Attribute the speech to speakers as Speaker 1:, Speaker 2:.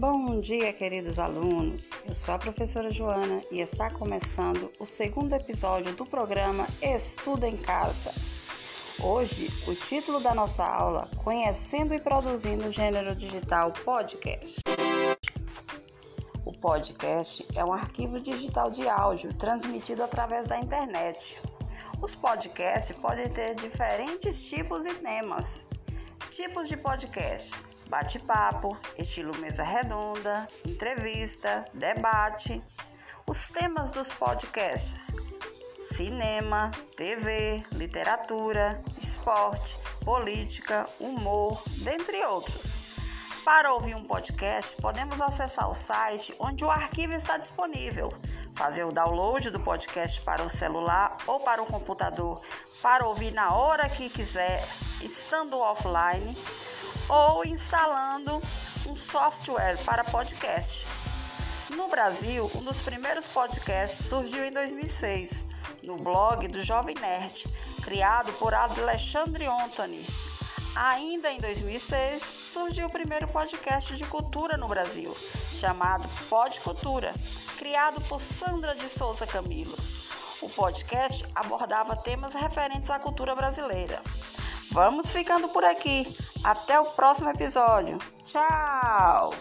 Speaker 1: Bom dia, queridos alunos. Eu sou a professora Joana e está começando o segundo episódio do programa Estuda em Casa. Hoje, o título da nossa aula: Conhecendo e produzindo o gênero digital podcast. O podcast é um arquivo digital de áudio transmitido através da internet. Os podcasts podem ter diferentes tipos e temas. Tipos de podcast: bate-papo, estilo mesa redonda, entrevista, debate. Os temas dos podcasts: cinema, TV, literatura, esporte, política, humor, dentre outros. Para ouvir um podcast, podemos acessar o site onde o arquivo está disponível, fazer o download do podcast para o celular ou para o computador para ouvir na hora que quiser, estando offline ou instalando um software para podcast. No Brasil, um dos primeiros podcasts surgiu em 2006, no blog do Jovem Nerd, criado por Alexandre Anthony. Ainda em 2006, surgiu o primeiro podcast de cultura no Brasil, chamado Pod Cultura, criado por Sandra de Souza Camilo. O podcast abordava temas referentes à cultura brasileira. Vamos ficando por aqui. Até o próximo episódio. Tchau!